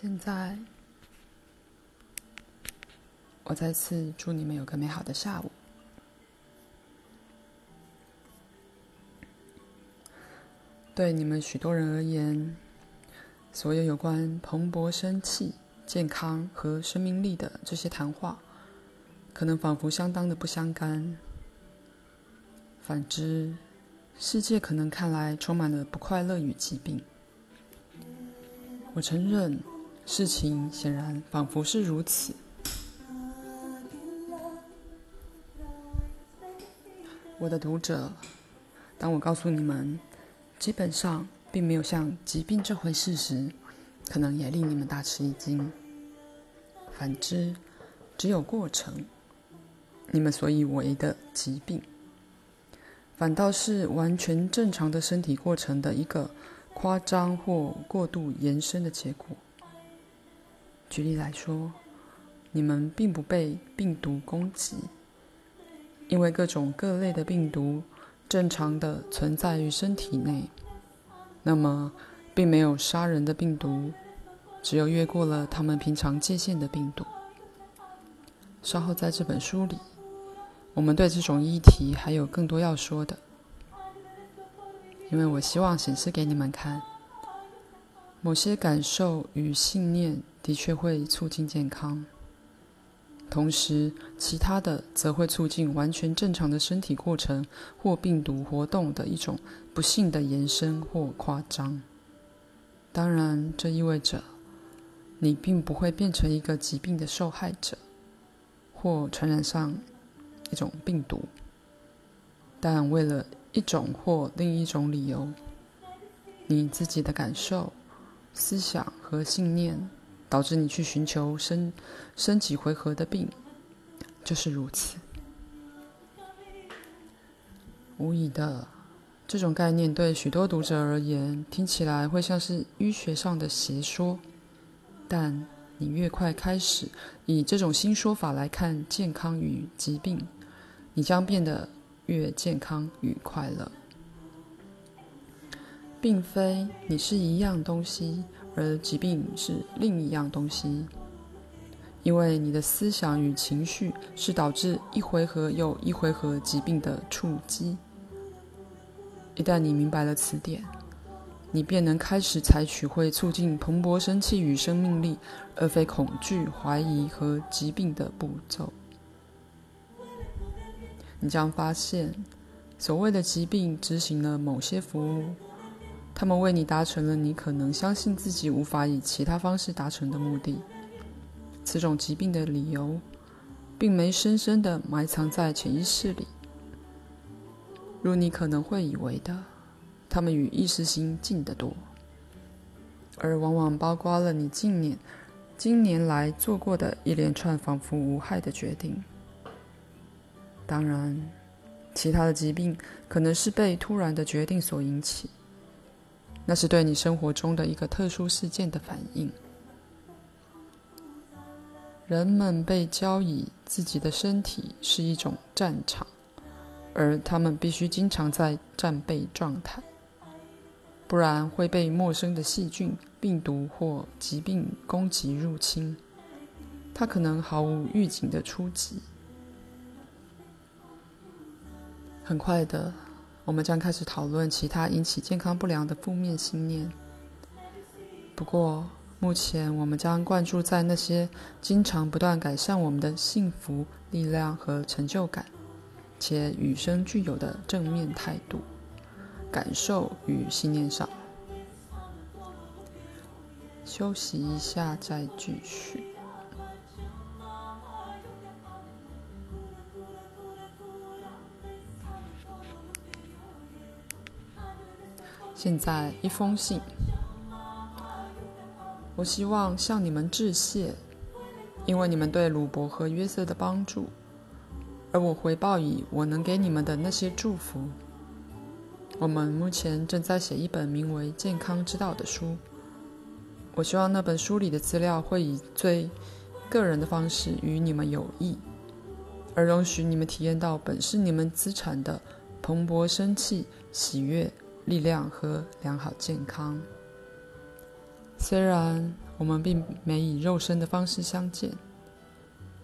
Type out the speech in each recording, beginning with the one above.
现在，我再次祝你们有个美好的下午。对你们许多人而言，所有有关蓬勃生气、健康和生命力的这些谈话，可能仿佛相当的不相干。反之，世界可能看来充满了不快乐与疾病。我承认，事情显然仿佛是如此。我的读者，当我告诉你们，基本上并没有像疾病这回事时，可能也令你们大吃一惊。反之，只有过程，你们所以为的疾病。反倒是完全正常的身体过程的一个夸张或过度延伸的结果。举例来说，你们并不被病毒攻击，因为各种各类的病毒正常的存在于身体内。那么，并没有杀人的病毒，只有越过了他们平常界限的病毒。稍后在这本书里。我们对这种议题还有更多要说的，因为我希望显示给你们看，某些感受与信念的确会促进健康，同时其他的则会促进完全正常的身体过程或病毒活动的一种不幸的延伸或夸张。当然，这意味着你并不会变成一个疾病的受害者，或传染上。一种病毒，但为了一种或另一种理由，你自己的感受、思想和信念导致你去寻求生生几回合的病，就是如此。无疑的，这种概念对许多读者而言听起来会像是医学上的邪说，但你越快开始以这种新说法来看健康与疾病。你将变得越健康与快乐，并非你是一样东西，而疾病是另一样东西。因为你的思想与情绪是导致一回合又一回合疾病的触击。一旦你明白了此点，你便能开始采取会促进蓬勃生气与生命力，而非恐惧、怀疑和疾病的步骤。你将发现，所谓的疾病执行了某些服务，他们为你达成了你可能相信自己无法以其他方式达成的目的。此种疾病的理由，并没深深地埋藏在潜意识里，如你可能会以为的，他们与意识心近得多，而往往包括了你近年、今年来做过的一连串仿佛无害的决定。当然，其他的疾病可能是被突然的决定所引起，那是对你生活中的一个特殊事件的反应。人们被教以自己的身体是一种战场，而他们必须经常在战备状态，不然会被陌生的细菌、病毒或疾病攻击入侵。它可能毫无预警的出击。很快的，我们将开始讨论其他引起健康不良的负面信念。不过，目前我们将关注在那些经常不断改善我们的幸福、力量和成就感，且与生俱有的正面态度、感受与信念上。休息一下，再继续。现在一封信，我希望向你们致谢，因为你们对鲁伯和约瑟的帮助，而我回报以我能给你们的那些祝福。我们目前正在写一本名为《健康之道》的书，我希望那本书里的资料会以最个人的方式与你们有益，而容许你们体验到本是你们资产的蓬勃生气、喜悦。力量和良好健康。虽然我们并没以肉身的方式相见，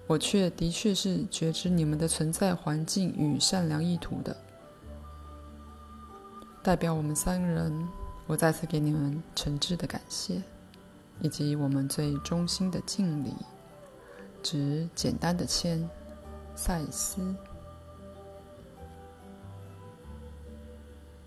我却的确是觉知你们的存在环境与善良意图的。代表我们三人，我再次给你们诚挚的感谢，以及我们最衷心的敬礼。只简单的签，赛斯。